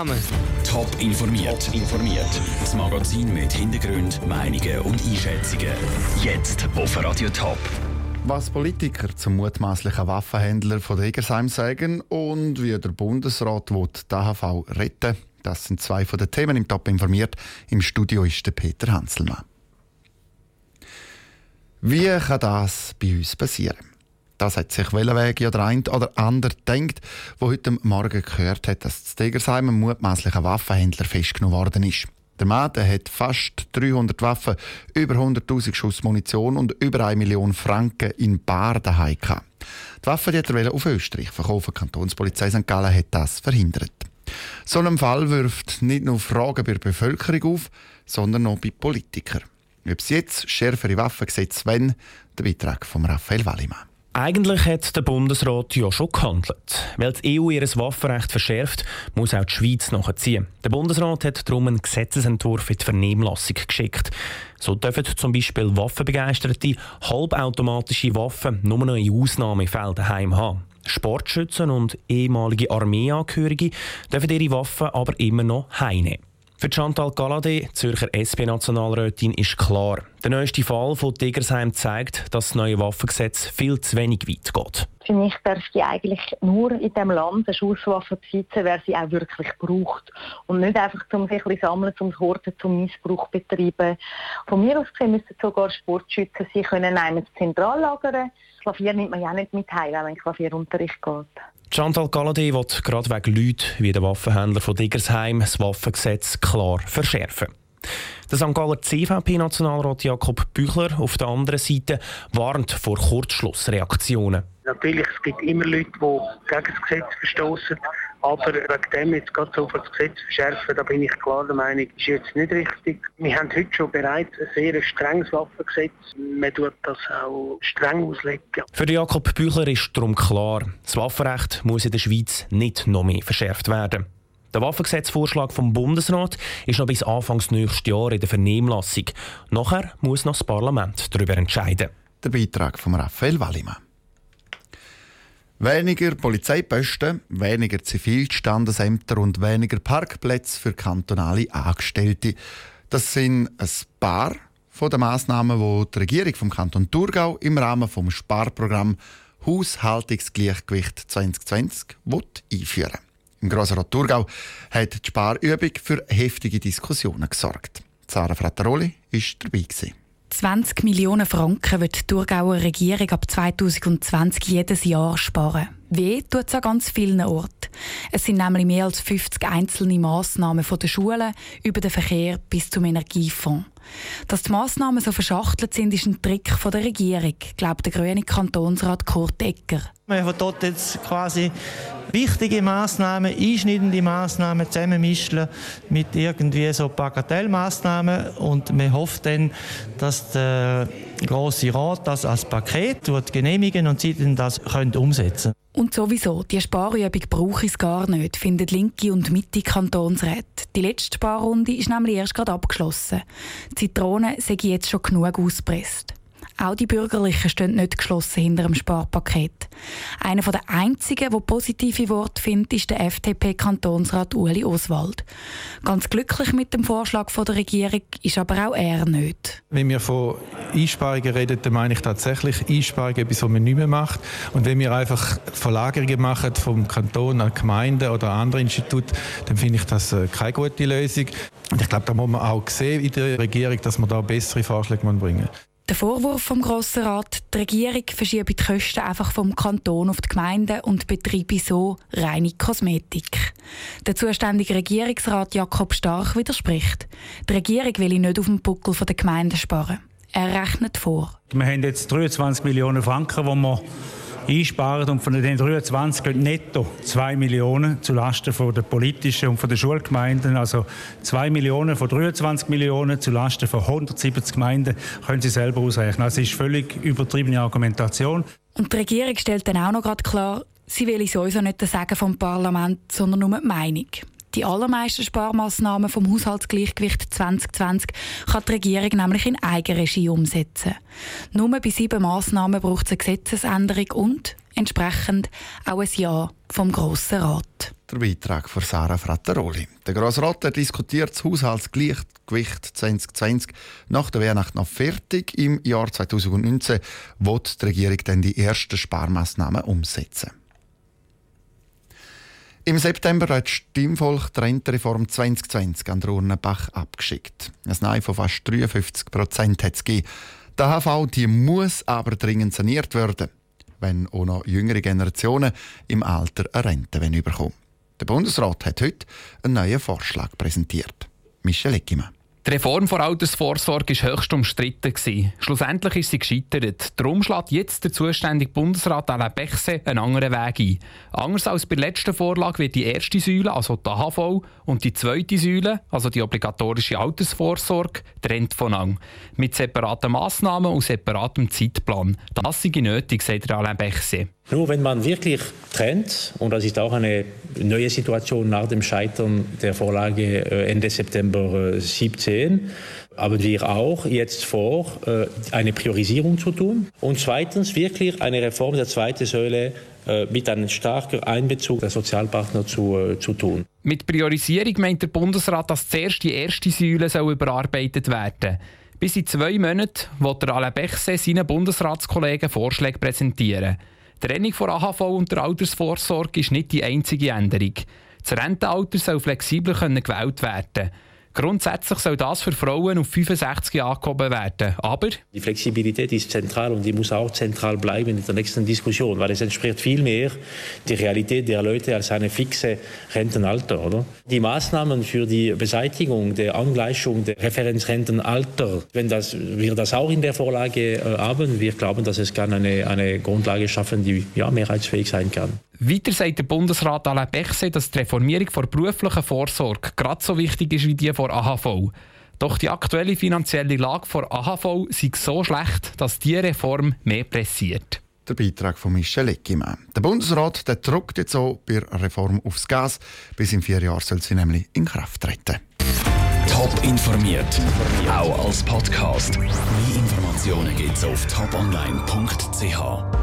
Top informiert. Top informiert. Das Magazin mit Hintergrund, Meinungen und Einschätzungen. Jetzt auf Radio Top. Was Politiker zum mutmaßlichen Waffenhändler von Degersheim sagen und wie der Bundesrat will die AHV retten das sind zwei von den Themen im Top informiert. Im Studio ist der Peter Hanselmann. Wie kann das bei uns passieren? Das hat sich Welleweg oder ein oder andere gedacht, wo heute Morgen gehört hat, dass das Degersheim ein mutmaßlicher Waffenhändler festgenommen worden ist. Der Mann der hat fast 300 Waffen, über 100.000 Schuss Munition und über 1 Million Franken in Bar daheim gehabt. Die Waffen die hat er auf Österreich verkaufen. Die Kantonspolizei St. Gallen hat das verhindert. So ein Fall wirft nicht nur Fragen bei der Bevölkerung auf, sondern auch bei Politikern. Ob es jetzt schärfere Waffengesetze wollen, der Beitrag von Raphael Wallimann. Eigentlich hat der Bundesrat ja schon gehandelt. Weil die EU ihr Waffenrecht verschärft, muss auch die Schweiz nachziehen. Der Bundesrat hat darum einen Gesetzesentwurf in die Vernehmlassung geschickt. So dürfen zum Beispiel Waffenbegeisterte halbautomatische Waffen nur noch in Ausnahmefällen daheim haben. Sportschützen und ehemalige Armeeangehörige dürfen ihre Waffen aber immer noch heimnehmen. Für Chantal Galadé, Zürcher SP-Nationalrätin, ist klar, der neueste Fall von Tigersheim zeigt, dass das neue Waffengesetz viel zu wenig weit geht. Für mich darf die eigentlich nur in diesem Land eine Schusswaffe besitzen, wer sie auch wirklich braucht. Und nicht einfach zum sich ein sammeln, zum Horten, zum Missbrauch betreiben. Von mir aus gesehen müssten sogar Sportschützen sie können einmal zentral lagern. Klavier nimmt man ja nicht mit heim, wenn Klavierunterricht geht. Chantal Galladay will gerade wegen Leuten wie der Waffenhändler von Diggersheim das Waffengesetz klar verschärfen. Der St. Galler CVP-Nationalrat Jakob Büchler auf der anderen Seite warnt vor Kurzschlussreaktionen. Natürlich, es gibt immer Leute, die gegen das Gesetz verstoßen. Aber wegen dem jetzt gerade so das Gesetz verschärfen, da bin ich klar der Meinung, ist jetzt nicht richtig. Wir haben heute schon bereits ein sehr strenges Waffengesetz. Man tut das auch streng auslegen. Für Jakob Büchler ist darum klar, das Waffenrecht muss in der Schweiz nicht noch mehr verschärft werden. Der Waffengesetzvorschlag vom Bundesrat ist noch bis Anfangs nächstes Jahr in der Vernehmlassung. Nachher muss noch das Parlament darüber entscheiden. Der Beitrag von Raphael Wallimann. Weniger Polizeiposten, weniger Zivilstandesämter und weniger Parkplätze für kantonale Angestellte. Das sind ein paar von den Massnahmen, die die Regierung vom Kanton Thurgau im Rahmen vom Sparprogramm Haushaltungsgleichgewicht 2020 einführen Im Grossrat Thurgau hat die Sparübung für heftige Diskussionen gesorgt. Sarah Frattaroli war dabei. Gewesen. 20 Millionen Franken wird die Thurgauer Regierung ab 2020 jedes Jahr sparen. Weh tut es an ganz vielen Orten. Es sind nämlich mehr als 50 einzelne Massnahmen von den Schulen über den Verkehr bis zum Energiefonds. Dass die Massnahmen so verschachtelt sind, ist ein Trick von der Regierung, glaubt der grüne Kantonsrat Kurt Ecker. Wir haben dort jetzt quasi wichtige Maßnahmen, einschneidende Maßnahmen zusammenmischen mit irgendwie so Bagatellmaßnahmen und man hofft dann, dass der große Rat das als Paket genehmigen und sie dann das können umsetzen. Und sowieso, die Sparübung brauche ich gar nicht, finden linke und mitte Kantonsräte. Die letzte Sparrunde ist nämlich erst gerade abgeschlossen. Die Zitrone sind jetzt schon genug ausgepresst. Auch die Bürgerlichen stehen nicht geschlossen hinter dem Sparpaket. Einer der einzigen, der positive Worte findet, ist der FDP-Kantonsrat Ueli Oswald. Ganz glücklich mit dem Vorschlag der Regierung ist aber auch er nicht. Wenn wir von Einsparungen reden, dann meine ich tatsächlich Einsparungen, etwas, was man nicht mehr macht. Und wenn wir einfach Verlagerungen machen vom Kanton an Gemeinden oder an andere Institute, dann finde ich das äh, keine gute Lösung. Und ich glaube, da muss man auch sehen in der Regierung, dass man da bessere Vorschläge bringen muss. Der Vorwurf vom Grossen Rat, die Regierung verschiebe die Kosten einfach vom Kanton auf die Gemeinden und betreibe so reine Kosmetik. Der zuständige Regierungsrat Jakob Stark widerspricht. Die Regierung will nicht auf dem Buckel der Gemeinden sparen. Er rechnet vor. Wir haben jetzt 23 Millionen Franken, die wir einsparen und von den 23 gehen netto 2 Millionen zulasten der politischen und der Schulgemeinden. Also 2 Millionen von 23 Millionen zulasten von 170 Gemeinden können Sie selber ausrechnen. Das ist völlig übertriebene Argumentation. Und die Regierung stellt dann auch noch gerade klar, sie will sowieso nicht das Sagen vom Parlament, sondern nur die Meinung. Die allermeisten Sparmaßnahmen vom Haushaltsgleichgewicht 2020 kann die Regierung nämlich in Eigenregie umsetzen. Nur bei sieben Massnahmen braucht es eine Gesetzesänderung und entsprechend auch ein Ja vom Grossen Rat. Der Beitrag von Sarah Frattaroli. Der Grosse Rat diskutiert das Haushaltsgleichgewicht 2020 nach der Weihnacht noch fertig. Im Jahr 2019 wird die Regierung dann die ersten Sparmaßnahmen umsetzen. Im September hat das Stimmvolk die Rentenreform 2020 an der Urnenbach abgeschickt. Ein Nein von fast 53 Prozent hat es gegeben. Die HV die muss aber dringend saniert werden, wenn auch noch jüngere Generationen im Alter eine Rente bekommen Der Bundesrat hat heute einen neuen Vorschlag präsentiert. Michel Eckimann. Die Reform der Altersvorsorge war höchst umstritten. Schlussendlich ist sie gescheitert. Darum schlägt jetzt der zuständige Bundesrat Alain Bechse einen anderen Weg ein. Anders als bei der letzten Vorlage wird die erste Säule, also die AHV, und die zweite Säule, also die obligatorische Altersvorsorge, trennt voneinander. Mit separaten Massnahmen und separatem Zeitplan. Das sei nötig, sagt Alain Bechse. Nur wenn man wirklich trennt, und das ist auch eine neue Situation nach dem Scheitern der Vorlage äh, Ende September 17, äh, haben wir auch jetzt vor, äh, eine Priorisierung zu tun. Und zweitens wirklich eine Reform der zweiten Säule mit einem starken Einbezug der Sozialpartner zu, zu tun. Mit Priorisierung meint der Bundesrat, dass zuerst die erste Säule soll überarbeitet werden soll. Bis in zwei Monaten wird der Alain Bechse seinen Bundesratskollegen Vorschläge präsentieren. Die Trennung von AHV und der Altersvorsorge ist nicht die einzige Änderung. Das Rentenalter soll flexibler gewählt werden können. Grundsätzlich soll das für Frauen auf 65 angehoben werden. Aber die Flexibilität ist zentral und die muss auch zentral bleiben in der nächsten Diskussion, weil es entspricht viel mehr der Realität der Leute als eine fixe Rentenalter. Oder? Die Maßnahmen für die Beseitigung der Angleichung der Referenzrentenalter, wenn das, wir das auch in der Vorlage äh, haben, wir glauben, dass es kann eine, eine Grundlage schaffen, die ja, mehrheitsfähig sein kann. Weiter sagt der Bundesrat Alain Bechse, dass die Reformierung der beruflichen Vorsorge gerade so wichtig ist wie die vor AHV. Doch die aktuelle finanzielle Lage vor AHV sei so schlecht, dass diese Reform mehr pressiert. Der Beitrag von Michel Eckimann. Der Bundesrat der drückt jetzt so bei der Reform aufs Gas. Bis in vier Jahren soll sie nämlich in Kraft treten. Top informiert, auch als Podcast. Mehr Informationen gibt es auf toponline.ch.